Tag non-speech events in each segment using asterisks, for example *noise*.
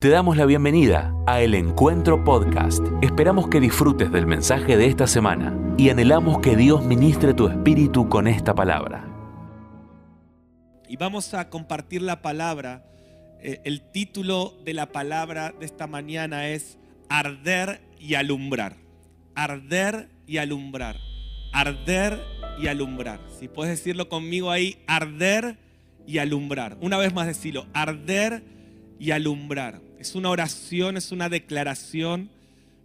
Te damos la bienvenida a El Encuentro Podcast. Esperamos que disfrutes del mensaje de esta semana y anhelamos que Dios ministre tu espíritu con esta palabra. Y vamos a compartir la palabra. Eh, el título de la palabra de esta mañana es Arder y alumbrar. Arder y alumbrar. Arder y alumbrar. Si puedes decirlo conmigo ahí, arder y alumbrar. Una vez más decirlo, arder y alumbrar. Es una oración, es una declaración,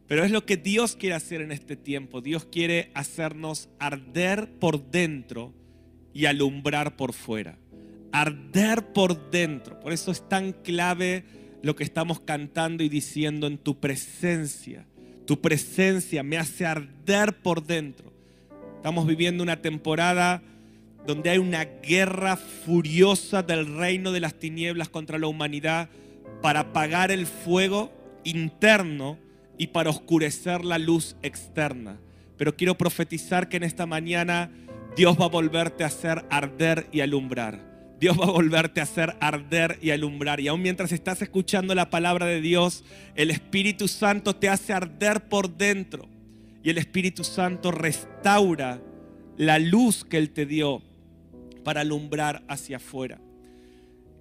pero es lo que Dios quiere hacer en este tiempo. Dios quiere hacernos arder por dentro y alumbrar por fuera. Arder por dentro. Por eso es tan clave lo que estamos cantando y diciendo en tu presencia. Tu presencia me hace arder por dentro. Estamos viviendo una temporada donde hay una guerra furiosa del reino de las tinieblas contra la humanidad para apagar el fuego interno y para oscurecer la luz externa. Pero quiero profetizar que en esta mañana Dios va a volverte a hacer arder y alumbrar. Dios va a volverte a hacer arder y alumbrar. Y aún mientras estás escuchando la palabra de Dios, el Espíritu Santo te hace arder por dentro. Y el Espíritu Santo restaura la luz que Él te dio para alumbrar hacia afuera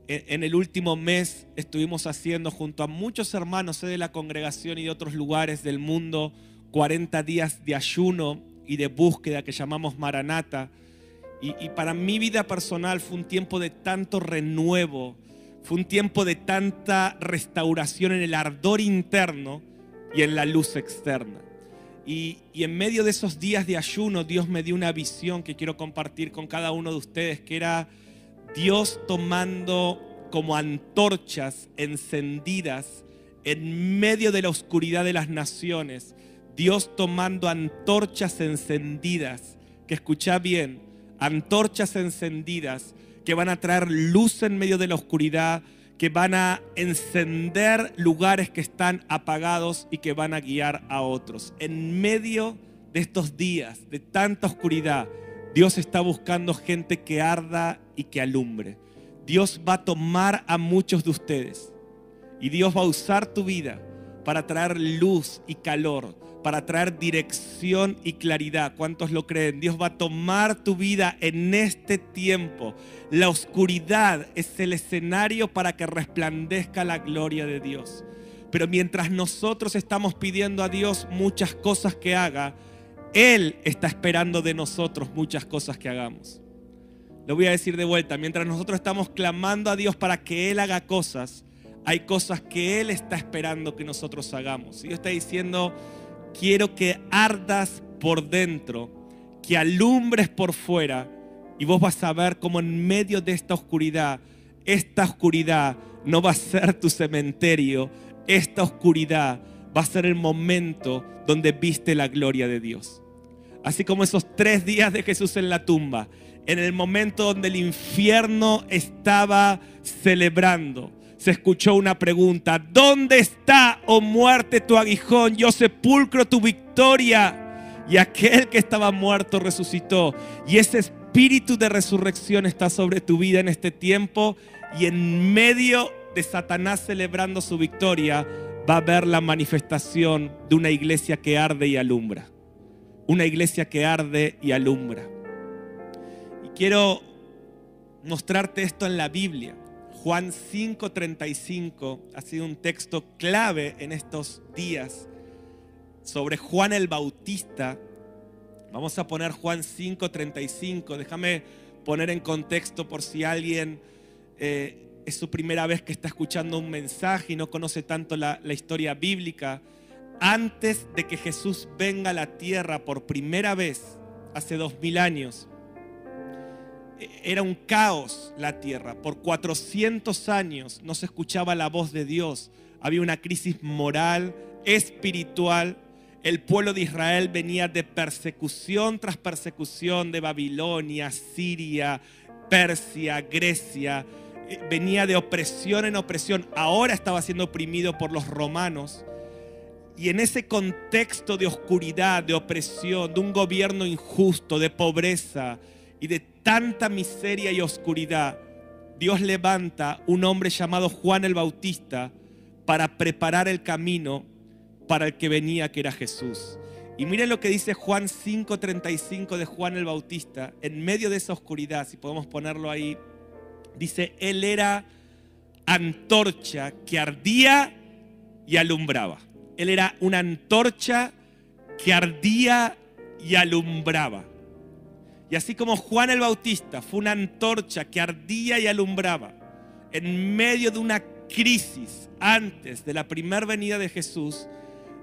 en el último mes estuvimos haciendo junto a muchos hermanos de la congregación y de otros lugares del mundo 40 días de ayuno y de búsqueda que llamamos Maranata. Y, para mi vida personal fue un tiempo de tanto renuevo, fue un tiempo de tanta restauración en el ardor interno y en la luz externa. Y en medio de esos días de ayuno Dios me dio una visión que quiero compartir con cada uno de ustedes, que era Dios tomando como antorchas encendidas en medio de la oscuridad de las naciones. Dios tomando antorchas encendidas, que escucha bien, antorchas encendidas que van a traer luz en medio de la oscuridad, que van a encender lugares que están apagados y que van a guiar a otros. En medio de estos días de tanta oscuridad, Dios está buscando gente que arda y que alumbre. Dios va a tomar a muchos de ustedes y Dios va a usar tu vida para traer luz y calor, para traer dirección y claridad. ¿Cuántos lo creen? Dios va a tomar tu vida en este tiempo. La oscuridad es el escenario para que resplandezca la gloria de Dios. Pero mientras nosotros estamos pidiendo a Dios muchas cosas que haga, él está esperando de nosotros muchas cosas que hagamos. Lo voy a decir de vuelta, mientras nosotros estamos clamando a Dios para que Él haga cosas, hay cosas que Él está esperando que nosotros hagamos. Dios está diciendo, quiero que ardas por dentro, que alumbres por fuera, y vos vas a ver cómo en medio de esta oscuridad, esta oscuridad no va a ser tu cementerio, esta oscuridad va a ser el momento donde viste la gloria de Dios. Así como esos tres días de Jesús en la tumba, en el momento donde el infierno estaba celebrando, se escuchó una pregunta, ¿dónde está, oh muerte, tu aguijón? Yo sepulcro tu victoria. Y aquel que estaba muerto resucitó. Y ese espíritu de resurrección está sobre tu vida en este tiempo. Y en medio de Satanás celebrando su victoria, va a haber la manifestación de una iglesia que arde y alumbra una iglesia que arde y alumbra. Y quiero mostrarte esto en la Biblia. Juan 5:35 ha sido un texto clave en estos días sobre Juan el Bautista. Vamos a poner Juan 5:35. Déjame poner en contexto por si alguien eh, es su primera vez que está escuchando un mensaje y no conoce tanto la, la historia bíblica antes de que Jesús venga a la tierra por primera vez, hace dos mil años, era un caos la tierra. Por 400 años no se escuchaba la voz de Dios. Había una crisis moral, espiritual. El pueblo de Israel venía de persecución tras persecución de Babilonia, Siria, Persia, Grecia. Eh, venía de opresión en opresión. Ahora estaba siendo oprimido por los romanos. Y en ese contexto de oscuridad, de opresión, de un gobierno injusto, de pobreza y de tanta miseria y oscuridad, Dios levanta un hombre llamado Juan el Bautista para preparar el camino para el que venía, que era Jesús. Y miren lo que dice Juan 5:35 de Juan el Bautista, en medio de esa oscuridad, si podemos ponerlo ahí, dice, Él era antorcha que ardía y alumbraba. Él era una antorcha que ardía y alumbraba. Y así como Juan el Bautista fue una antorcha que ardía y alumbraba en medio de una crisis antes de la primera venida de Jesús,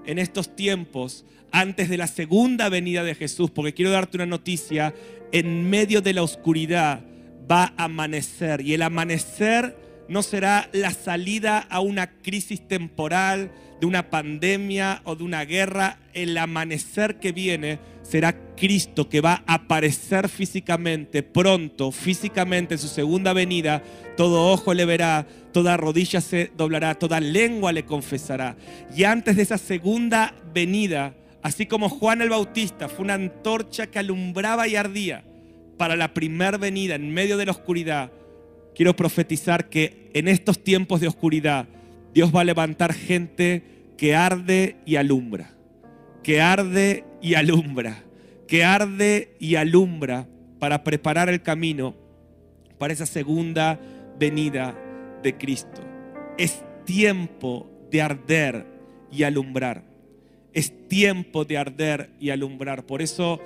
en estos tiempos, antes de la segunda venida de Jesús, porque quiero darte una noticia, en medio de la oscuridad va a amanecer y el amanecer no será la salida a una crisis temporal, de una pandemia o de una guerra, el amanecer que viene será Cristo que va a aparecer físicamente, pronto, físicamente en su segunda venida. Todo ojo le verá, toda rodilla se doblará, toda lengua le confesará. Y antes de esa segunda venida, así como Juan el Bautista fue una antorcha que alumbraba y ardía para la primera venida en medio de la oscuridad, quiero profetizar que en estos tiempos de oscuridad, Dios va a levantar gente que arde y alumbra, que arde y alumbra, que arde y alumbra para preparar el camino para esa segunda venida de Cristo. Es tiempo de arder y alumbrar. Es tiempo de arder y alumbrar. Por eso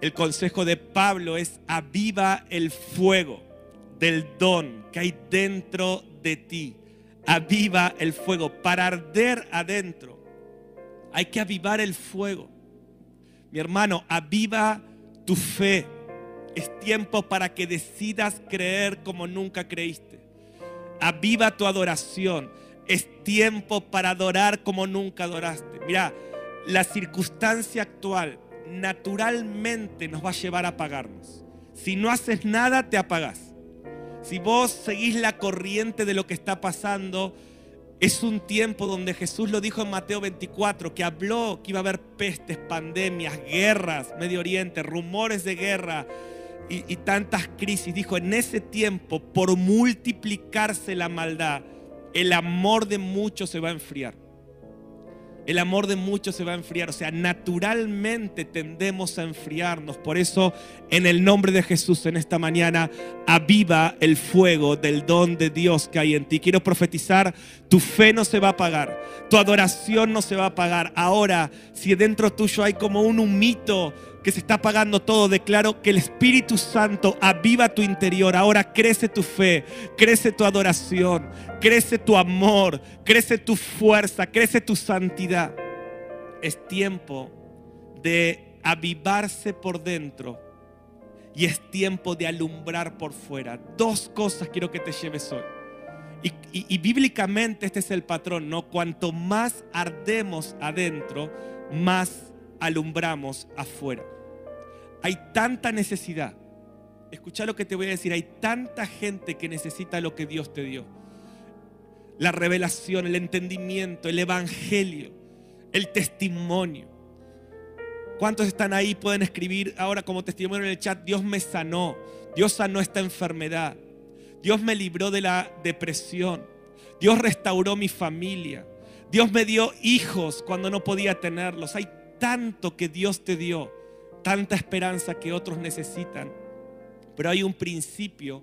el consejo de Pablo es aviva el fuego del don que hay dentro de ti aviva el fuego. Para arder adentro hay que avivar el fuego. Mi hermano, aviva tu fe. Es tiempo para que decidas creer como nunca creíste. Aviva tu adoración. Es tiempo para adorar como nunca adoraste. Mira, la circunstancia actual naturalmente nos va a llevar a apagarnos. Si no haces nada, te apagas. Si vos seguís la corriente de lo que está pasando, es un tiempo donde Jesús lo dijo en Mateo 24, que habló que iba a haber pestes, pandemias, guerras, Medio Oriente, rumores de guerra y, tantas crisis. Dijo, en ese tiempo, por multiplicarse la maldad, el amor de muchos se va a enfriar el amor de muchos se va a enfriar. O sea, naturalmente tendemos a enfriarnos. Por eso, en el nombre de Jesús, en esta mañana, aviva el fuego del don de Dios que hay en ti. Quiero profetizar, tu fe no se va a apagar, tu adoración no se va a apagar. Ahora, si dentro tuyo hay como un humito que se está apagando todo, declaro que el Espíritu Santo aviva tu interior. Ahora crece tu fe, crece tu adoración, crece tu amor, crece tu fuerza, crece tu santidad. Es tiempo de avivarse por dentro y es tiempo de alumbrar por fuera. Dos cosas quiero que te lleves hoy. Y, y, bíblicamente este es el patrón, ¿no? Cuanto más ardemos adentro, más alumbramos afuera. Hay tanta necesidad. Escucha lo que te voy a decir. Hay tanta gente que necesita lo que Dios te dio. La revelación, el entendimiento, el evangelio, el testimonio. ¿Cuántos están ahí? Pueden escribir ahora como testimonio en el chat. Dios me sanó. Dios sanó esta enfermedad. Dios me libró de la depresión. Dios restauró mi familia. Dios me dio hijos cuando no podía tenerlos. Hay tanto que Dios te dio tanta esperanza que otros necesitan. Pero hay un principio,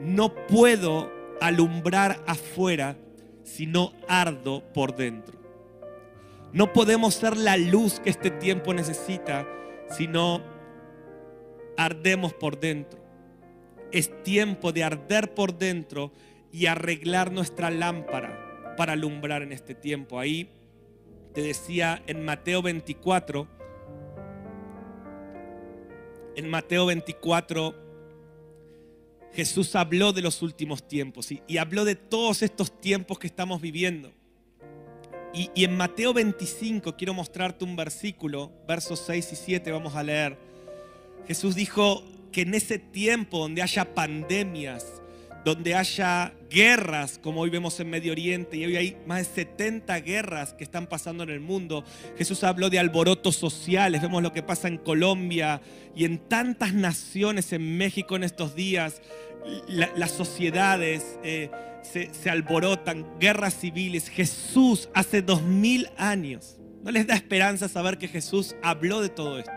no puedo alumbrar afuera si no ardo por dentro. No podemos ser la luz que este tiempo necesita si no ardemos por dentro. Es tiempo de arder por dentro y arreglar nuestra lámpara para alumbrar en este tiempo. Ahí te decía en Mateo 24, en Mateo 24, Jesús habló de los últimos tiempos y, habló de todos estos tiempos que estamos viviendo. Y, y, en Mateo 25 quiero mostrarte un versículo, versos 6 y 7 vamos a leer. Jesús dijo que en ese tiempo donde haya pandemias, donde haya guerras, como hoy vemos en Medio Oriente, y hoy hay más de 70 guerras que están pasando en el mundo. Jesús habló de alborotos sociales, vemos lo que pasa en Colombia y en tantas naciones, en México en estos días, las sociedades, eh, se, se alborotan, guerras civiles. Jesús hace dos mil años. ¿No les da esperanza saber que Jesús habló de todo esto?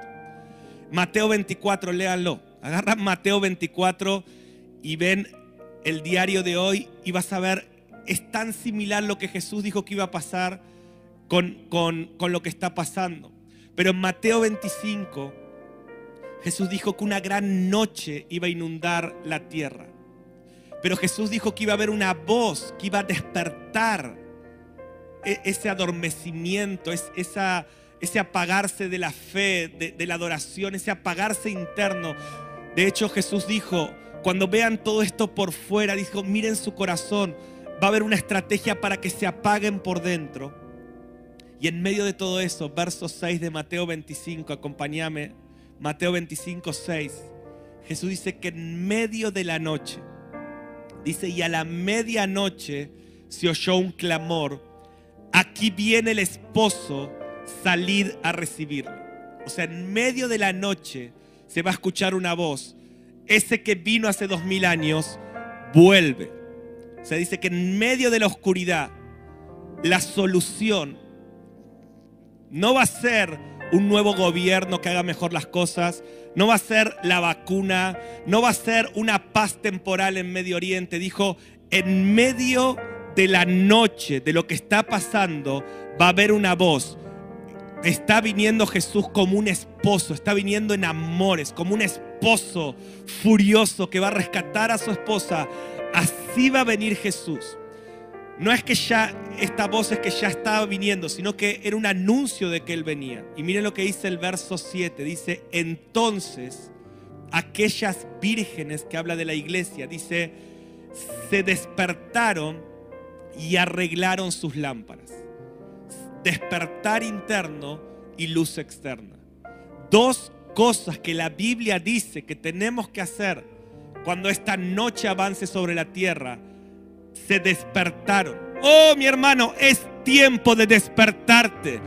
Mateo 24, léanlo. Agarran Mateo 24 y ven el diario de hoy y vas a ver, es tan similar lo que Jesús dijo que iba a pasar con, con, con lo que está pasando. Pero en Mateo 25, Jesús dijo que una gran noche iba a inundar la tierra. Pero Jesús dijo que iba a haber una voz que iba a despertar e, ese adormecimiento, esa, ese apagarse de la fe, de, de la adoración, ese apagarse interno. De hecho, Jesús dijo, cuando vean todo esto por fuera, dijo, miren su corazón, va a haber una estrategia para que se apaguen por dentro. Y en medio de todo eso, verso 6 de Mateo 25, acompáñame, Mateo 25, 6, Jesús dice que en medio de la noche, dice, y a la medianoche se oyó un clamor, aquí viene el esposo, salid a recibirlo. O sea, en medio de la noche se va a escuchar una voz, ese que vino hace dos mil años, vuelve. Se dice que en medio de la oscuridad, la solución no va a ser un nuevo gobierno que haga mejor las cosas, no va a ser la vacuna, no va a ser una paz temporal en Medio Oriente. Dijo, en medio de la noche, de lo que está pasando, va a haber una voz. Está viniendo Jesús como un esposo, está viniendo en amores, como un esposo furioso que va a rescatar a su esposa. Así va a venir Jesús. No es que ya esta voz es que ya estaba viniendo, sino que era un anuncio de que Él venía. Y miren lo que dice el verso 7. Dice, entonces aquellas vírgenes que habla de la iglesia, dice, se despertaron y arreglaron sus lámparas. Despertar interno y luz externa. Dos cosas que la Biblia dice que tenemos que hacer cuando esta noche avance sobre la tierra se despertaron. Oh, mi hermano, es tiempo de despertarte.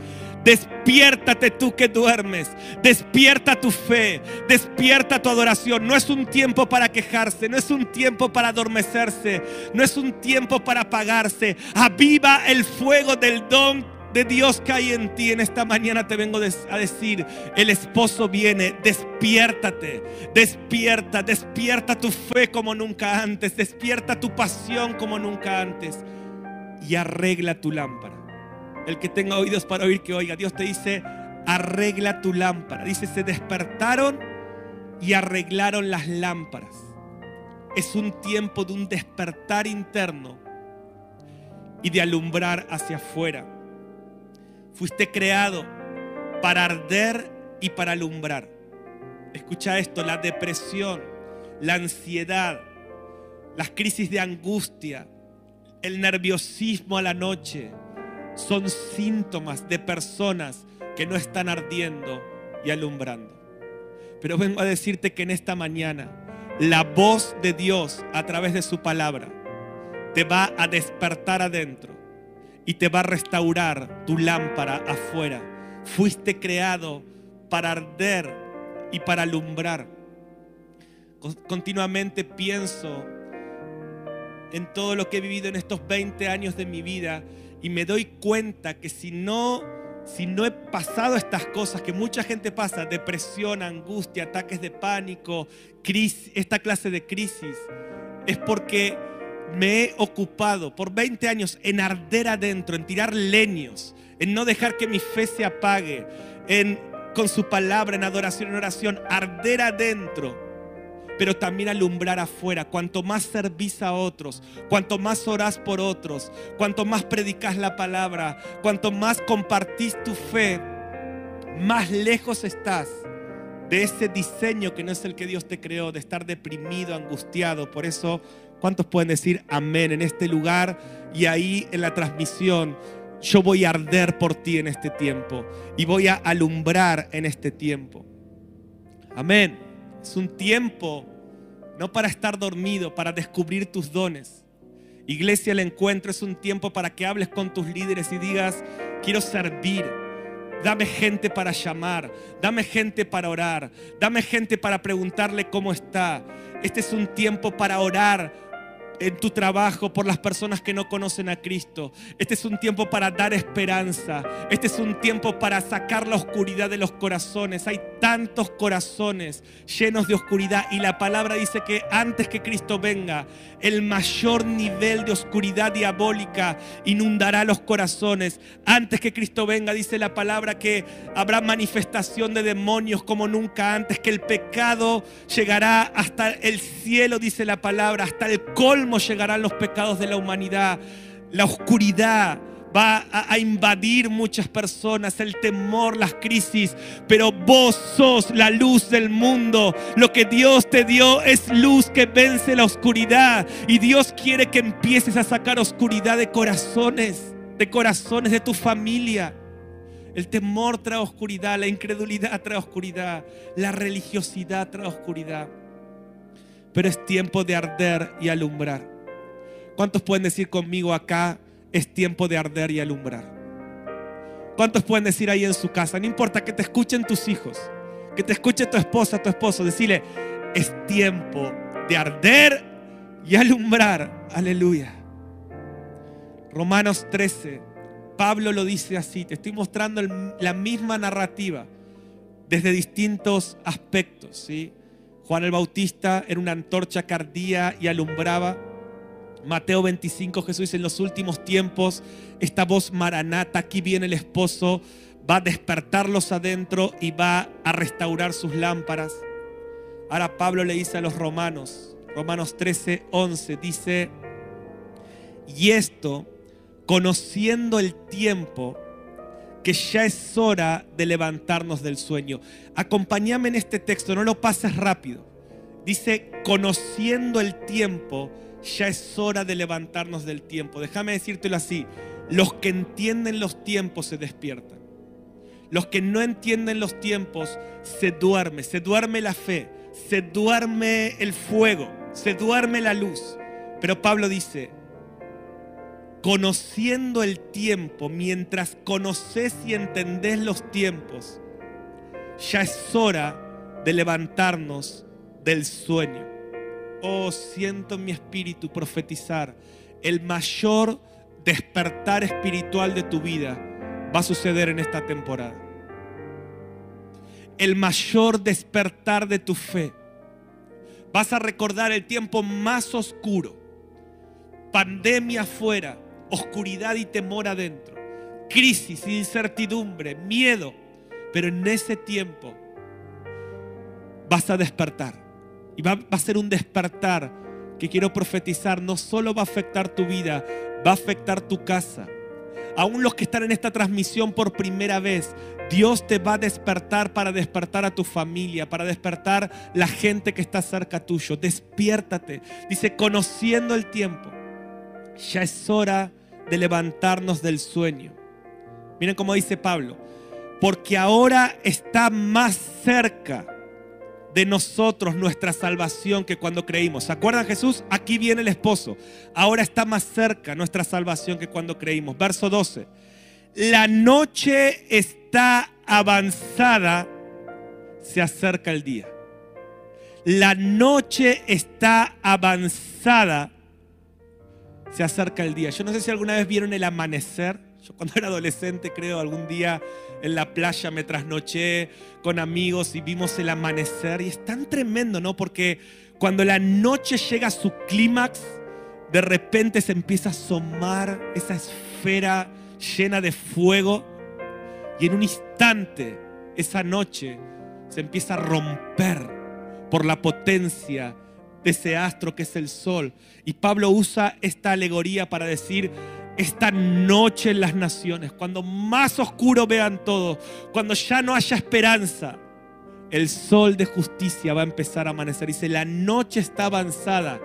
Despiértate tú que duermes. Despierta tu fe. Despierta tu adoración. No es un tiempo para quejarse. No es un tiempo para adormecerse. No es un tiempo para apagarse. Aviva el fuego del don de Dios que hay en ti. En esta mañana te vengo a decir, el esposo viene, despiértate, despierta, despierta tu fe como nunca antes, despierta tu pasión como nunca antes y arregla tu lámpara. El que tenga oídos para oír que oiga, Dios te dice, arregla tu lámpara. Dice, se despertaron y arreglaron las lámparas. Es un tiempo de un despertar interno y de alumbrar hacia afuera. Fuiste creado para arder y para alumbrar. Escucha esto, la depresión, la ansiedad, las crisis de angustia, el nerviosismo a la noche, son síntomas de personas que no están ardiendo y alumbrando. Pero vengo a decirte que en esta mañana la voz de Dios a través de su palabra te va a despertar adentro y te va a restaurar tu lámpara afuera. Fuiste creado para arder y para alumbrar. Continuamente pienso en todo lo que he vivido en estos 20 años de mi vida y me doy cuenta que si no si no he pasado estas cosas que mucha gente pasa, depresión, angustia, ataques de pánico, crisis, esta clase de crisis, es porque me he ocupado por 20 años en arder adentro, en tirar leños, en no dejar que mi fe se apague, en con su palabra, en adoración, en oración, arder adentro, pero también alumbrar afuera. Cuanto más servís a otros, cuanto más orás por otros, cuanto más predicas la palabra, cuanto más compartís tu fe, más lejos estás de ese diseño que no es el que Dios te creó, de estar deprimido, angustiado. Por eso ¿Cuántos pueden decir amén en este lugar y ahí en la transmisión? Yo voy a arder por ti en este tiempo y voy a alumbrar en este tiempo. Amén. Es un tiempo no para estar dormido, para descubrir tus dones. Iglesia, el encuentro es un tiempo para que hables con tus líderes y digas, quiero servir. Dame gente para llamar, dame gente para orar, dame gente para preguntarle cómo está. Este es un tiempo para orar en tu trabajo, por las personas que no conocen a Cristo. Este es un tiempo para dar esperanza. Este es un tiempo para sacar la oscuridad de los corazones. Hay tantos corazones llenos de oscuridad y la palabra dice que antes que Cristo venga, el mayor nivel de oscuridad diabólica inundará los corazones. Antes que Cristo venga, dice la palabra que habrá manifestación de demonios como nunca antes, que el pecado llegará hasta el cielo, dice la palabra, hasta el colmo llegarán los pecados de la humanidad. La oscuridad va a, invadir muchas personas, el temor, las crisis, pero vos sos la luz del mundo. Lo que Dios te dio es luz que vence la oscuridad y Dios quiere que empieces a sacar oscuridad de corazones, de corazones de tu familia. El temor trae oscuridad, la incredulidad trae oscuridad, la religiosidad trae oscuridad. Pero es tiempo de arder y alumbrar. ¿Cuántos pueden decir conmigo acá, es tiempo de arder y alumbrar? ¿Cuántos pueden decir ahí en su casa? No importa que te escuchen tus hijos, que te escuche tu esposa, tu esposo, decirle, es tiempo de arder y alumbrar. Aleluya. Romanos 13, Pablo lo dice así, te estoy mostrando la misma narrativa desde distintos aspectos. ¿sí? Juan el Bautista era una antorcha cardía y alumbraba Mateo 25, Jesús dice, en los últimos tiempos, esta voz maranata, aquí viene el esposo, va a despertarlos adentro y va a restaurar sus lámparas. Ahora Pablo le dice a los romanos, Romanos 13, 11, dice, y esto, conociendo el tiempo, que ya es hora de levantarnos del sueño. Acompáñame en este texto, no lo pases rápido. Dice, conociendo el tiempo, ya es hora de levantarnos del tiempo. Déjame decírtelo así, los que entienden los tiempos se despiertan. Los que no entienden los tiempos se duerme, se duerme la fe, se duerme el fuego, se duerme la luz. Pero Pablo dice, conociendo el tiempo, mientras conoces y entendés los tiempos, ya es hora de levantarnos del sueño. Oh, siento en mi espíritu profetizar. El mayor despertar espiritual de tu vida va a suceder en esta temporada. El mayor despertar de tu fe. Vas a recordar el tiempo más oscuro. Pandemia afuera, oscuridad y temor adentro. Crisis, incertidumbre, miedo. Pero en ese tiempo vas a despertar y va, a ser un despertar que quiero profetizar. No solo va a afectar tu vida, va a afectar tu casa. Aún los que están en esta transmisión por primera vez, Dios te va a despertar para despertar a tu familia, para despertar la gente que está cerca tuyo. Despiértate. Dice, conociendo el tiempo, ya es hora de levantarnos del sueño. Miren cómo dice Pablo, porque ahora está más cerca de nosotros nuestra salvación que cuando creímos. ¿Se acuerdan Jesús? Aquí viene el esposo. Ahora está más cerca nuestra salvación que cuando creímos. Verso 12. La noche está avanzada, se acerca el día. La noche está avanzada, se acerca el día. Yo no sé si alguna vez vieron el amanecer. Yo cuando era adolescente creo algún día en la playa me trasnoché con amigos y vimos el amanecer. Y es tan tremendo, ¿no? Porque cuando la noche llega a su clímax, de repente se empieza a asomar esa esfera llena de fuego. Y en un instante, esa noche se empieza a romper por la potencia de ese astro que es el sol. Y Pablo usa esta alegoría para decir, esta noche en las naciones, cuando más oscuro vean todo, cuando ya no haya esperanza, el sol de justicia va a empezar a amanecer. Dice, la noche está avanzada,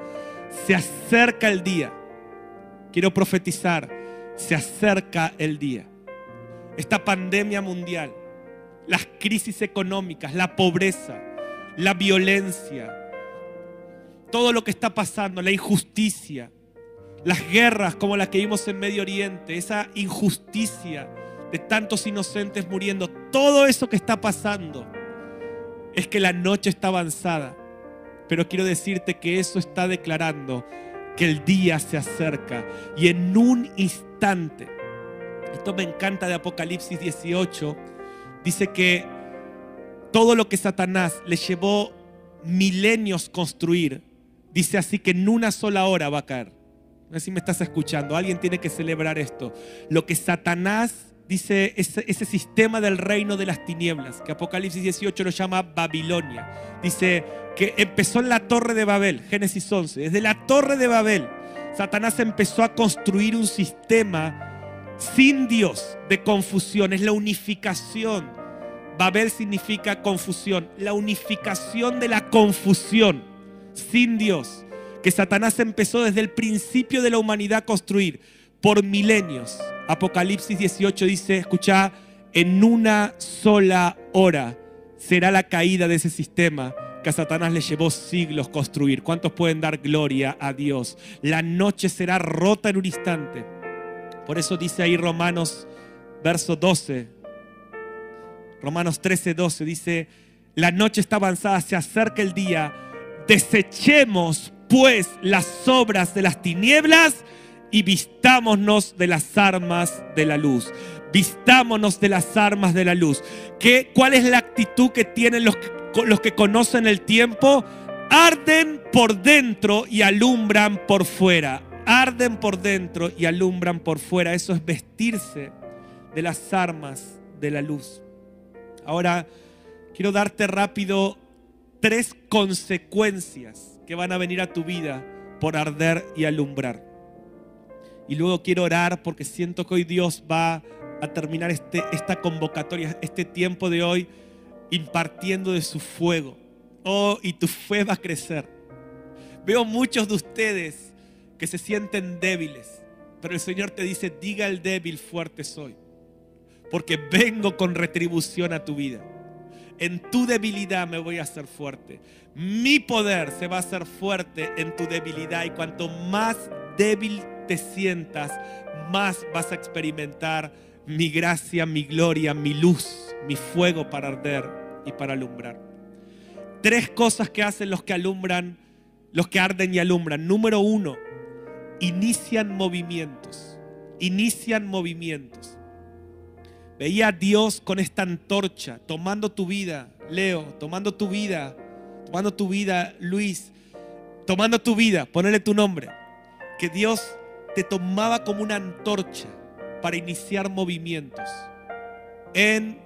se acerca el día. Quiero profetizar, se acerca el día. Esta pandemia mundial, las crisis económicas, la pobreza, la violencia, todo lo que está pasando, la injusticia, las guerras como las que vimos en Medio Oriente, esa injusticia de tantos inocentes muriendo, todo eso que está pasando es que la noche está avanzada. Pero quiero decirte que eso está declarando que el día se acerca y en un instante, esto me encanta de Apocalipsis 18, dice que todo lo que Satanás le llevó milenios construir, dice así que en una sola hora va a caer. Si me estás escuchando, alguien tiene que celebrar esto. Lo que Satanás dice ese, ese, sistema del reino de las tinieblas, que Apocalipsis 18 lo llama Babilonia. Dice que empezó en la torre de Babel, Génesis 11. Desde la torre de Babel, Satanás empezó a construir un sistema sin Dios de confusión, es la unificación. Babel significa confusión, la unificación de la confusión sin Dios, que Satanás empezó desde el principio de la humanidad a construir por milenios. Apocalipsis 18 dice, escucha, en una sola hora será la caída de ese sistema que a Satanás le llevó siglos construir. ¿Cuántos pueden dar gloria a Dios? La noche será rota en un instante. Por eso dice ahí Romanos, verso 12, Romanos 13, 12, dice, la noche está avanzada, se acerca el día, desechemos pues las obras de las tinieblas y vistámonos de las armas de la luz. Vistámonos de las armas de la luz. ¿Qué, ¿Cuál es la actitud que tienen los los que conocen el tiempo? Arden por dentro y alumbran por fuera arden por dentro y alumbran por fuera. Eso es vestirse de las armas de la luz. Ahora, quiero darte rápido tres consecuencias que van a venir a tu vida por arder y alumbrar. Y luego quiero orar porque siento que hoy Dios va a terminar este, esta convocatoria, este tiempo de hoy, impartiendo de su fuego. Oh, y tu fe va a crecer. Veo muchos de ustedes que se sienten débiles. Pero el Señor te dice, diga el débil, fuerte soy. Porque vengo con retribución a tu vida. En tu debilidad me voy a hacer fuerte. Mi poder se va a hacer fuerte en tu debilidad. Y cuanto más débil te sientas, más vas a experimentar mi gracia, mi gloria, mi luz, mi fuego para arder y para alumbrar. Tres cosas que hacen los que alumbran, los que arden y alumbran. Número uno, inician movimientos, inician movimientos. Veía a Dios con esta antorcha, tomando tu vida, Leo, tomando tu vida, tomando tu vida, Luis, tomando tu vida, ponerle tu nombre. Que Dios te tomaba como una antorcha para iniciar movimientos en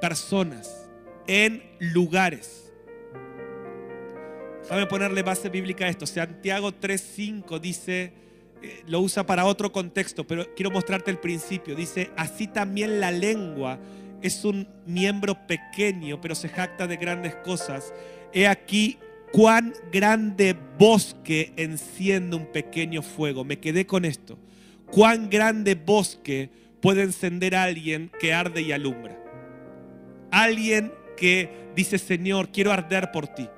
personas, en lugares. Déjame ponerle base bíblica a esto. Santiago 3:5 dice, eh, lo usa para otro contexto, pero quiero mostrarte el principio. Dice, así también la lengua es un miembro pequeño, pero se jacta de grandes cosas. He aquí cuán grande bosque enciende un pequeño fuego. Me quedé con esto. Cuán grande bosque puede encender alguien que arde y alumbra. Alguien que dice, Señor, quiero arder por ti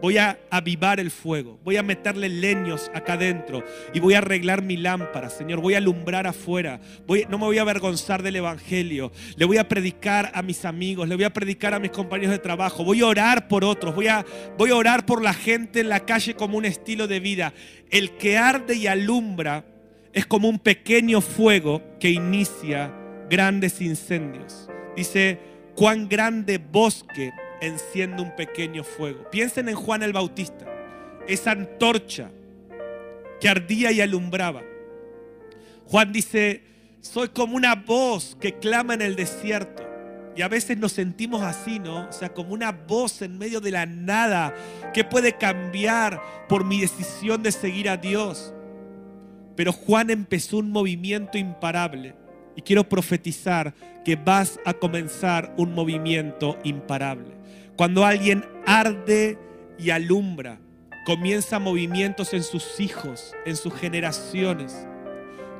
voy a avivar el fuego, voy a meterle leños acá adentro y voy a arreglar mi lámpara, Señor, voy a alumbrar afuera, voy, no me voy a avergonzar del Evangelio, le voy a predicar a mis amigos, le voy a predicar a mis compañeros de trabajo, voy a orar por otros, voy a, voy a orar por la gente en la calle como un estilo de vida. El que arde y alumbra es como un pequeño fuego que inicia grandes incendios. Dice, cuán grande bosque enciende un pequeño fuego. Piensen en Juan el Bautista, esa antorcha que ardía y alumbraba. Juan dice, soy como una voz que clama en el desierto. Y a veces nos sentimos así, ¿no? O sea, como una voz en medio de la nada que puede cambiar por mi decisión de seguir a Dios. Pero Juan empezó un movimiento imparable. Y quiero profetizar que vas a comenzar un movimiento imparable. Cuando alguien arde y alumbra, comienza movimientos en sus hijos, en sus generaciones.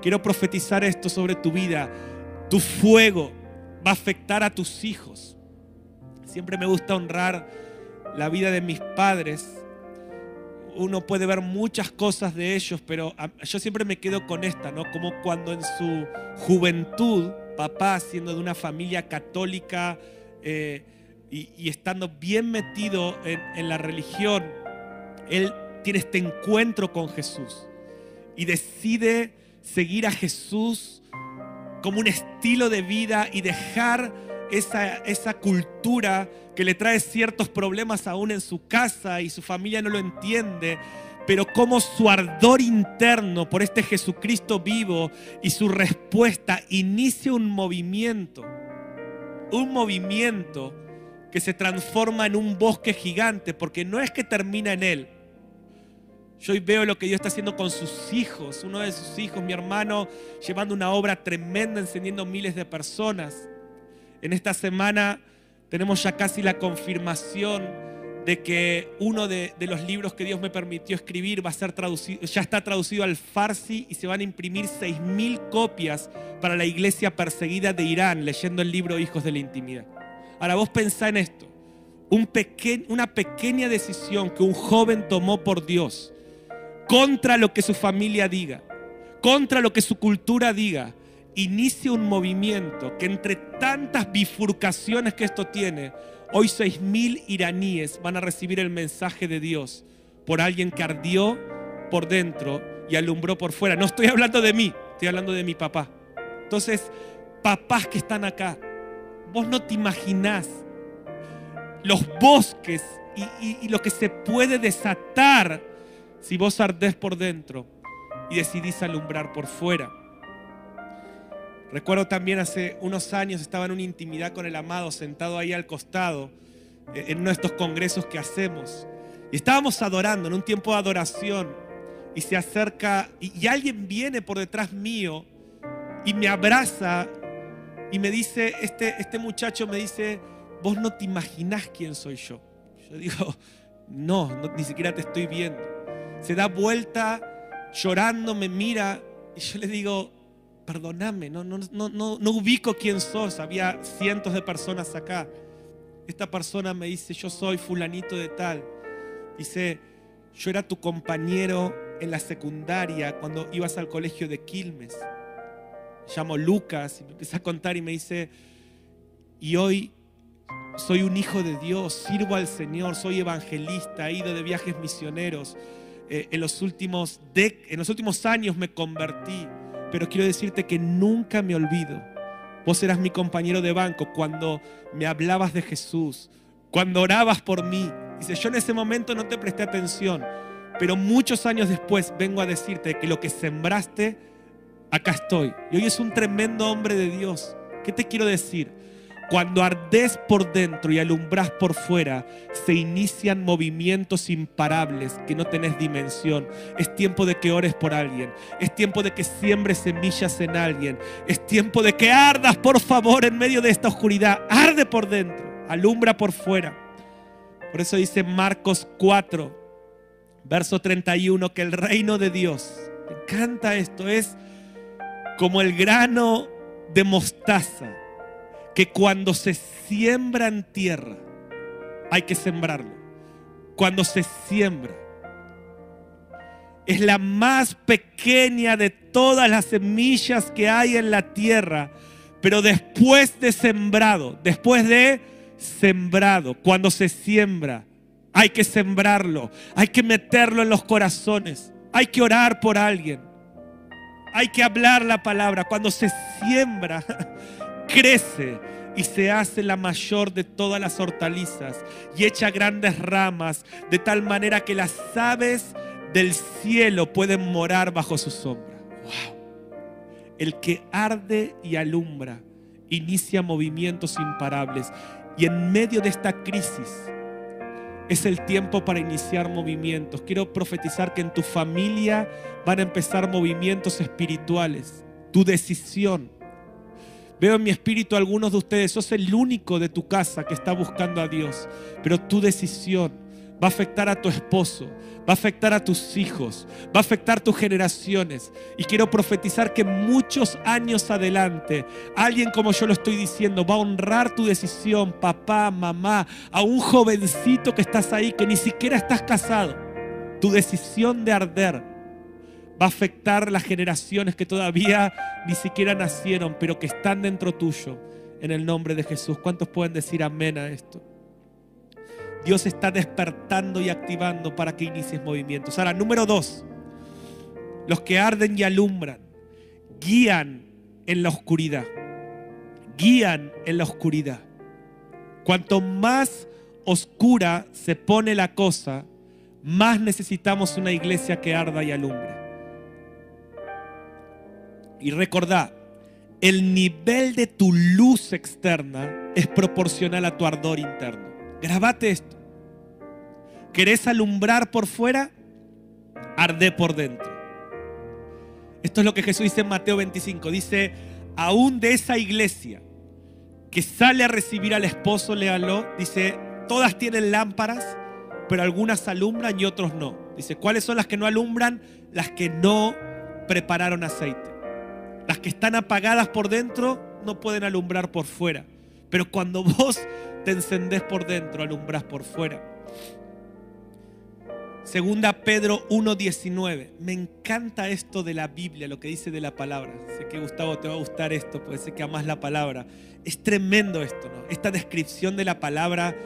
Quiero profetizar esto sobre tu vida. Tu fuego va a afectar a tus hijos. Siempre me gusta honrar la vida de mis padres. Uno puede ver muchas cosas de ellos, pero yo siempre me quedo con esta, ¿no? Como cuando en su juventud, papá, siendo de una familia católica, eh, y, estando bien metido en, la religión, él tiene este encuentro con Jesús. y decide seguir a Jesús como un estilo de vida y dejar esa, esa cultura que le trae ciertos problemas aún en su casa y su familia no lo entiende, pero como su ardor interno por este Jesucristo vivo y su respuesta inicia un movimiento, un movimiento que se transforma en un bosque gigante, porque no es que termina en él. Yo hoy veo lo que Dios está haciendo con sus hijos, uno de sus hijos, mi hermano, llevando una obra tremenda, encendiendo miles de personas. En esta semana tenemos ya casi la confirmación de que uno de, los libros que Dios me permitió escribir va a ser traducido, ya está traducido al farsi y se van a imprimir 6.000 copias para la iglesia perseguida de Irán, leyendo el libro Hijos de la Intimidad. Ahora vos pensá en esto, una pequeña decisión que un joven tomó por Dios contra lo que su familia diga, contra lo que su cultura diga, inicia un movimiento que entre tantas bifurcaciones que esto tiene, hoy 6.000 iraníes van a recibir el mensaje de Dios por alguien que ardió por dentro y alumbró por fuera. No estoy hablando de mí, estoy hablando de mi papá. Entonces, papás que están acá, Vos no te imaginás los bosques y, lo que se puede desatar si vos ardés por dentro y decidís alumbrar por fuera. Recuerdo también hace unos años estaba en una intimidad con el amado, sentado ahí al costado, eh, en uno de estos congresos que hacemos. Y estábamos adorando, en un tiempo de adoración, y se acerca, y alguien viene por detrás mío y me abraza y me dice, este, este muchacho me dice, vos no te imaginás quién soy yo. Yo digo, no, ni siquiera te estoy viendo. Se da vuelta llorando, me mira y yo le digo, perdóname, no, no, no, no, no ubico quién sos. Había cientos de personas acá. Esta persona me dice, yo soy fulanito de tal. Dice, yo era tu compañero en la secundaria cuando ibas al colegio de Quilmes llamo Lucas y me empieza a contar y me dice, y hoy soy un hijo de Dios, sirvo al Señor, soy evangelista, he ido de viajes misioneros. Eh, en, los últimos en los últimos años me convertí, pero quiero decirte que nunca me olvido. Vos eras mi compañero de banco cuando me hablabas de Jesús, cuando orabas por mí. Dice, yo en ese momento no te presté atención, pero muchos años después vengo a decirte que lo que sembraste acá estoy. Y hoy es un tremendo hombre de Dios. ¿Qué te quiero decir? Cuando ardes por dentro y alumbras por fuera, se inician movimientos imparables que no tenés dimensión. Es tiempo de que ores por alguien. Es tiempo de que siembres semillas en alguien. Es tiempo de que ardas, por favor, en medio de esta oscuridad. Arde por dentro, alumbra por fuera. Por eso dice Marcos 4, verso 31, que el reino de Dios, me encanta esto, es como el grano de mostaza, que cuando se siembra en tierra, hay que sembrarlo. Cuando se siembra, es la más pequeña de todas las semillas que hay en la tierra, pero después de sembrado, después de sembrado, cuando se siembra, hay que sembrarlo, hay que meterlo en los corazones, hay que orar por alguien. Hay que hablar la palabra. Cuando se siembra, *laughs* crece y se hace la mayor de todas las hortalizas y echa grandes ramas de tal manera que las aves del cielo pueden morar bajo su sombra. Wow. El que arde y alumbra inicia movimientos imparables y en medio de esta crisis es el tiempo para iniciar movimientos. Quiero profetizar que en tu familia van a empezar movimientos espirituales. Tu decisión. Veo en mi espíritu a algunos de ustedes, sos el único de tu casa que está buscando a Dios, pero tu decisión va a afectar a tu esposo, va a afectar a tus hijos, va a afectar tus generaciones. Y quiero profetizar que muchos años adelante, alguien como yo lo estoy diciendo, va a honrar tu decisión, papá, mamá, a un jovencito que estás ahí, que ni siquiera estás casado. Tu decisión de arder va a afectar las generaciones que todavía ni siquiera nacieron, pero que están dentro tuyo, en el nombre de Jesús. ¿Cuántos pueden decir amén a esto? Dios está despertando y activando para que inicies movimientos. Ahora, número dos, los que arden y alumbran, guían en la oscuridad. Guían en la oscuridad. Cuanto más oscura se pone la cosa, más necesitamos una iglesia que arda y alumbre. Y recordad, el nivel de tu luz externa es proporcional a tu ardor interno. Grabate esto. ¿Querés alumbrar por fuera? Arde por dentro. Esto es lo que Jesús dice en Mateo 25. Dice, aún de esa iglesia que sale a recibir al esposo, léalo, dice, todas tienen lámparas, pero algunas alumbran y otros no. Dice, ¿cuáles son las que no alumbran? Las que no prepararon aceite. Las que están apagadas por dentro no pueden alumbrar por fuera. Pero cuando vos te encendés por dentro, alumbras por fuera. Segunda Pedro 1.19. Me encanta esto de la Biblia, lo que dice de la palabra. Sé que Gustavo te va a gustar esto, puede ser que amas la palabra. Es tremendo esto, ¿no? Esta descripción de la palabra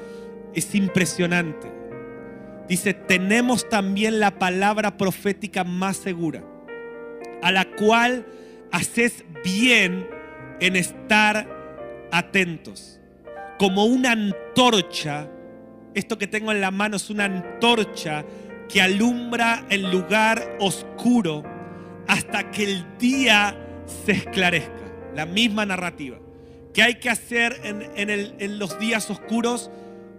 es impresionante. Dice, tenemos también la palabra profética más segura, a la cual haces bien en estar atentos. Como una antorcha, esto que tengo en la mano es una antorcha que alumbra el lugar oscuro hasta que el día se esclarezca. La misma narrativa. ¿Qué hay que hacer en, en los días oscuros?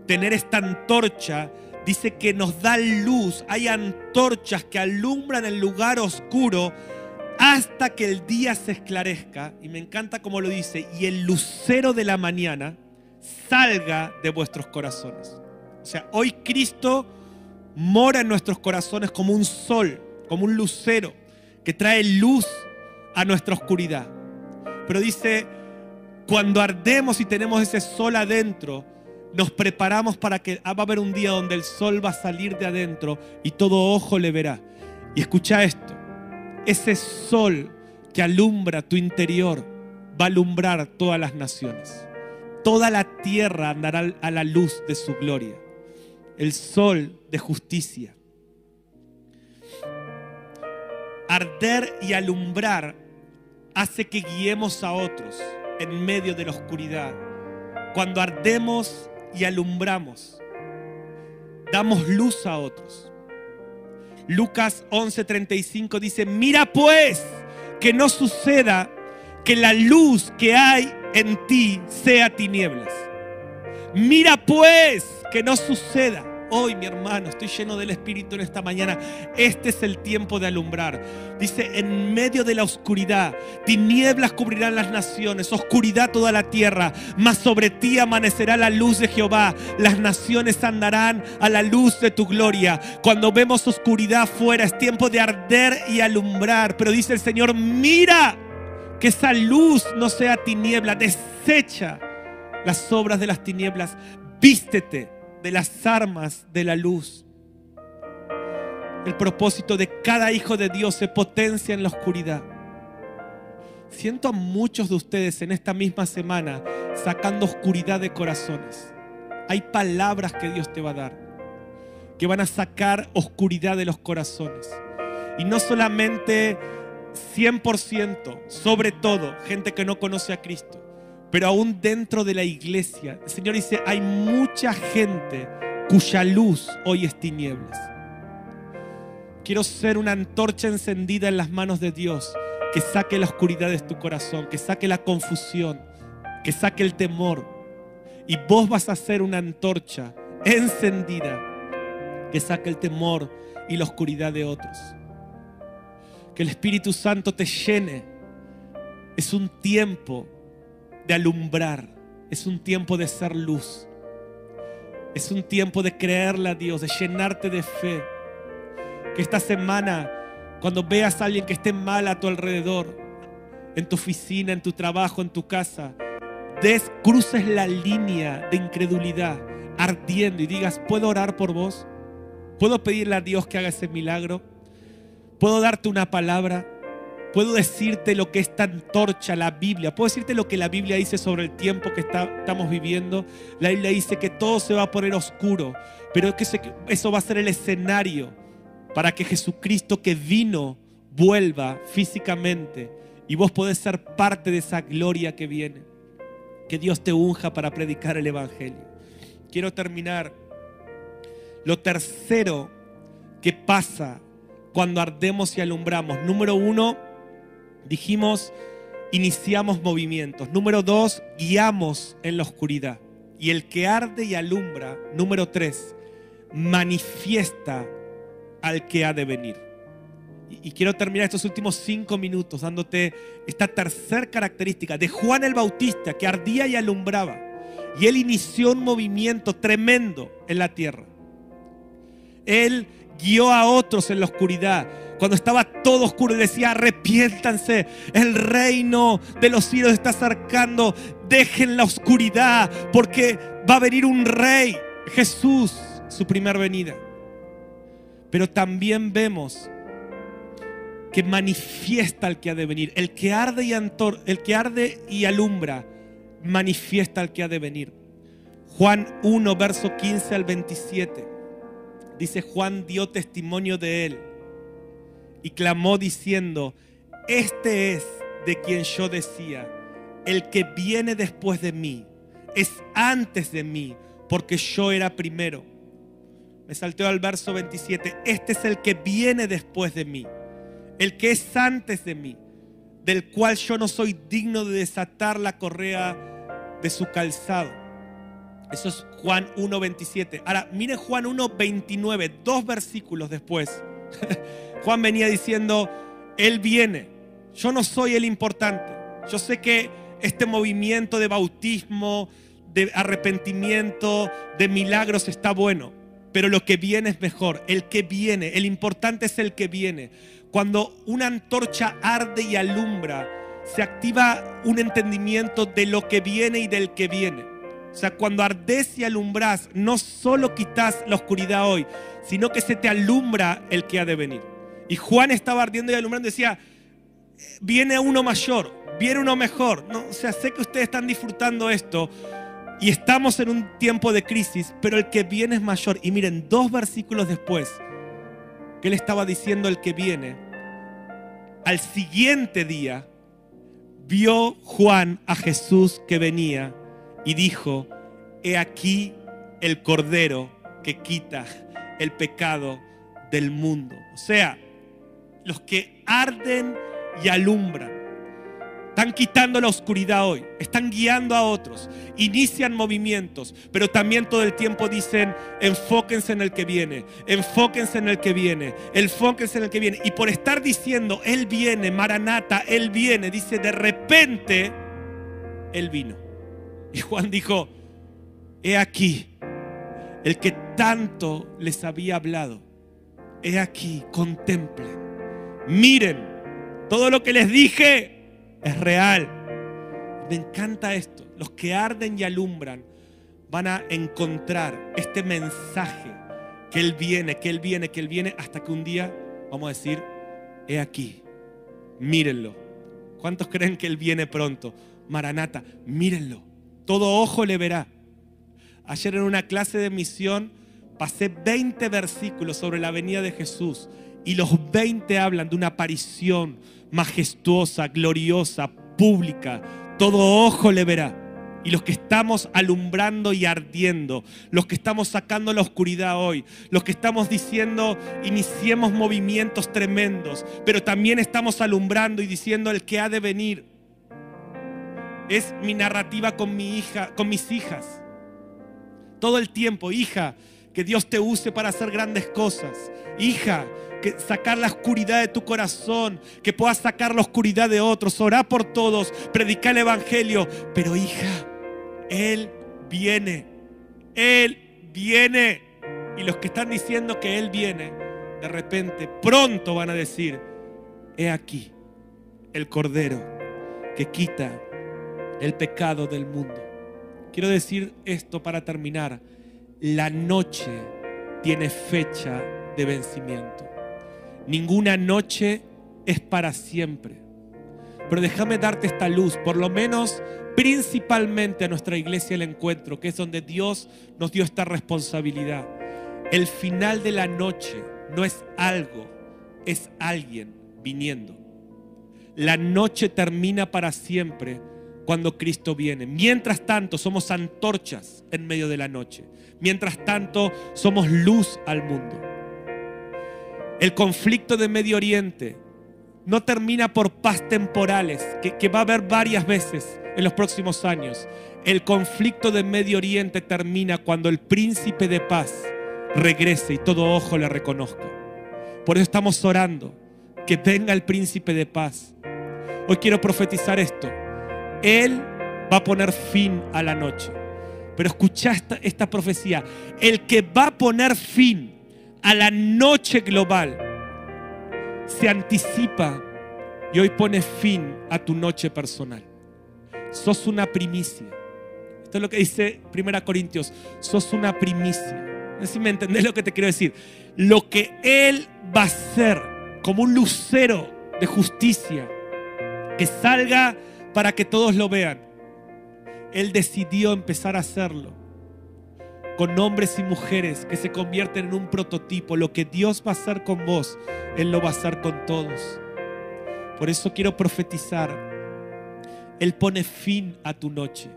Tener esta antorcha. Dice que nos da luz. Hay antorchas que alumbran el lugar oscuro hasta que el día se esclarezca. Y me encanta como lo dice. Y el lucero de la mañana salga de vuestros corazones. O sea, hoy Cristo mora en nuestros corazones como un sol, como un lucero que trae luz a nuestra oscuridad. Pero dice, cuando ardemos y tenemos ese sol adentro, nos preparamos para que ah, va a haber un día donde el sol va a salir de adentro y todo ojo le verá. Y escucha esto, ese sol que alumbra tu interior va a alumbrar todas las naciones. Toda la tierra andará a la luz de su gloria el sol de justicia. Arder y alumbrar hace que guiemos a otros en medio de la oscuridad. Cuando ardemos y alumbramos, damos luz a otros. Lucas 11:35 dice, mira pues que no suceda que la luz que hay en ti sea tinieblas. Mira pues que no suceda. Hoy, mi hermano, estoy lleno del Espíritu en esta mañana. Este es el tiempo de alumbrar. Dice, en medio de la oscuridad, tinieblas cubrirán las naciones, oscuridad toda la tierra, mas sobre ti amanecerá la luz de Jehová. Las naciones andarán a la luz de tu gloria. Cuando vemos oscuridad afuera, es tiempo de arder y alumbrar. Pero dice el Señor, mira que esa luz no sea tiniebla, desecha las obras de las tinieblas, vístete de las armas de la luz. El propósito de cada hijo de Dios se potencia en la oscuridad. Siento a muchos de ustedes en esta misma semana sacando oscuridad de corazones. Hay palabras que Dios te va a dar que van a sacar oscuridad de los corazones. Y no solamente 100%, sobre todo gente que no conoce a Cristo, pero aún dentro de la iglesia, el Señor dice, hay mucha gente cuya luz hoy es tinieblas. Quiero ser una antorcha encendida en las manos de Dios que saque la oscuridad de tu corazón, que saque la confusión, que saque el temor. Y vos vas a ser una antorcha encendida que saque el temor y la oscuridad de otros. Que el Espíritu Santo te llene. Es un tiempo de alumbrar, es un tiempo de ser luz. Es un tiempo de creerle a Dios, de llenarte de fe. Que esta semana, cuando veas a alguien que esté mal a tu alrededor, en tu oficina, en tu trabajo, en tu casa, des, cruces la línea de incredulidad ardiendo y digas, ¿puedo orar por vos? ¿Puedo pedirle a Dios que haga ese milagro? ¿Puedo darte una palabra? Puedo decirte lo que es esta antorcha, la Biblia. Puedo decirte lo que la Biblia dice sobre el tiempo que estamos viviendo. La Biblia dice que todo se va a poner oscuro, pero que eso va a ser el escenario para que Jesucristo que vino vuelva físicamente y vos podés ser parte de esa gloria que viene. Que Dios te unja para predicar el Evangelio. Quiero terminar. Lo tercero que pasa cuando ardemos y alumbramos. Número uno, dijimos, iniciamos movimientos. Número dos, guiamos en la oscuridad. Y el que arde y alumbra, número tres, manifiesta al que ha de venir. Y, quiero terminar estos últimos cinco minutos dándote esta tercera característica de Juan el Bautista, que ardía y alumbraba. Y él inició un movimiento tremendo en la tierra. Él guió a otros en la oscuridad. Cuando estaba todo oscuro decía, arrepiéntanse, el reino de los cielos está acercando, dejen la oscuridad, porque va a venir un rey, Jesús, su primer venida. Pero también vemos que manifiesta al que ha de venir. El que arde y, el que arde y alumbra, manifiesta al que ha de venir. Juan 1, verso 15 al 27. Dice, Juan dio testimonio de él y clamó diciendo, este es de quien yo decía, el que viene después de mí, es antes de mí, porque yo era primero. Me salteo al verso 27, este es el que viene después de mí el que es antes de mí, del cual yo no soy digno de desatar la correa de su calzado. Eso es Juan 1.27. Ahora, mire Juan 1.29, dos versículos después. *laughs* Juan venía diciendo, Él viene, yo no soy el importante. Yo sé que este movimiento de bautismo, de arrepentimiento, de milagros está bueno, pero lo que viene es mejor. El que viene, el importante es el que viene. Cuando una antorcha arde y alumbra, se activa un entendimiento de lo que viene y del que viene. O sea, cuando ardes y alumbras, no solo quitas la oscuridad hoy, sino que se te alumbra el que ha de venir. Y Juan estaba ardiendo y alumbrando decía, viene uno mayor, viene uno mejor. No, o sea, sé que ustedes están disfrutando esto y estamos en un tiempo de crisis, pero el que viene es mayor. Y miren, dos versículos después, que él estaba diciendo el que viene, al siguiente día vio Juan a Jesús que venía y dijo, he aquí el cordero que quita el pecado del mundo. O sea, los que arden y alumbran están quitando la oscuridad hoy, están guiando a otros, inician movimientos, pero también todo el tiempo dicen, enfóquense en el que viene, enfóquense en el que viene, enfóquense en el que viene. Y por estar diciendo, Él viene, Maranata, Él viene, dice, de repente, Él vino. Y Juan dijo, he aquí, el que tanto les había hablado, he aquí, contemplen, miren, todo lo que les dije es real. Me encanta esto. Los que arden y alumbran van a encontrar este mensaje que Él viene, que Él viene, que Él viene, hasta que un día vamos a decir, he aquí, mírenlo. ¿Cuántos creen que Él viene pronto? Maranata, mírenlo. Todo ojo le verá. Ayer en una clase de misión pasé 20 versículos sobre la venida de Jesús y los 20 hablan de una aparición majestuosa, gloriosa, pública. Todo ojo le verá. Y los que estamos alumbrando y ardiendo, los que estamos sacando la oscuridad hoy, los que estamos diciendo iniciemos movimientos tremendos, pero también estamos alumbrando y diciendo el que ha de venir. Es mi narrativa con mi hija, con mis hijas. Todo el tiempo, hija, que Dios te use para hacer grandes cosas. Hija, que sacar la oscuridad de tu corazón, que puedas sacar la oscuridad de otros, orar por todos, predicar el Evangelio. Pero hija, Él viene, Él viene. Y los que están diciendo que Él viene, de repente, pronto van a decir, he aquí el Cordero que quita el pecado del mundo. Quiero decir esto para terminar. La noche tiene fecha de vencimiento. Ninguna noche es para siempre. Pero déjame darte esta luz, por lo menos principalmente a nuestra iglesia el encuentro, que es donde Dios nos dio esta responsabilidad. El final de la noche no es algo, es alguien viniendo. La noche termina para siempre cuando Cristo viene. Mientras tanto, somos antorchas en medio de la noche. Mientras tanto, somos luz al mundo. El conflicto de Medio Oriente no termina por paz temporales, que, va a haber varias veces en los próximos años. El conflicto de Medio Oriente termina cuando el príncipe de paz regrese y todo ojo le reconozca. Por eso estamos orando que venga el príncipe de paz. Hoy quiero profetizar esto. Él va a poner fin a la noche. Pero escucha esta, profecía. El que va a poner fin a la noche global se anticipa y hoy pone fin a tu noche personal. Sos una primicia. Esto es lo que dice 1 Corintios. Sos una primicia. No sé si me entendés lo que te quiero decir. Lo que Él va a hacer como un lucero de justicia que salga para que todos lo vean. Él decidió empezar a hacerlo con hombres y mujeres que se convierten en un prototipo. Lo que Dios va a hacer con vos, Él lo va a hacer con todos. Por eso quiero profetizar. Él pone fin a tu noche.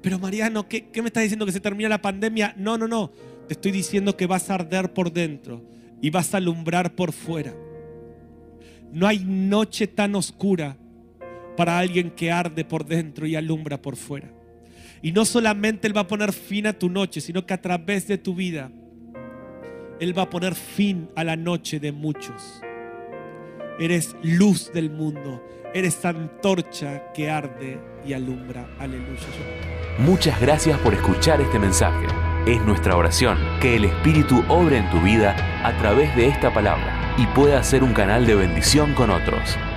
Pero Mariano, ¿qué, ¿qué, me estás diciendo? ¿Que se termina la pandemia? No, no, no. Te estoy diciendo que vas a arder por dentro y vas a alumbrar por fuera. No hay noche tan oscura para alguien que arde por dentro y alumbra por fuera. Y no solamente Él va a poner fin a tu noche, sino que a través de tu vida, Él va a poner fin a la noche de muchos. Eres luz del mundo, eres antorcha que arde y alumbra. Aleluya. Muchas gracias por escuchar este mensaje. Es nuestra oración que el Espíritu obre en tu vida a través de esta palabra y pueda ser un canal de bendición con otros.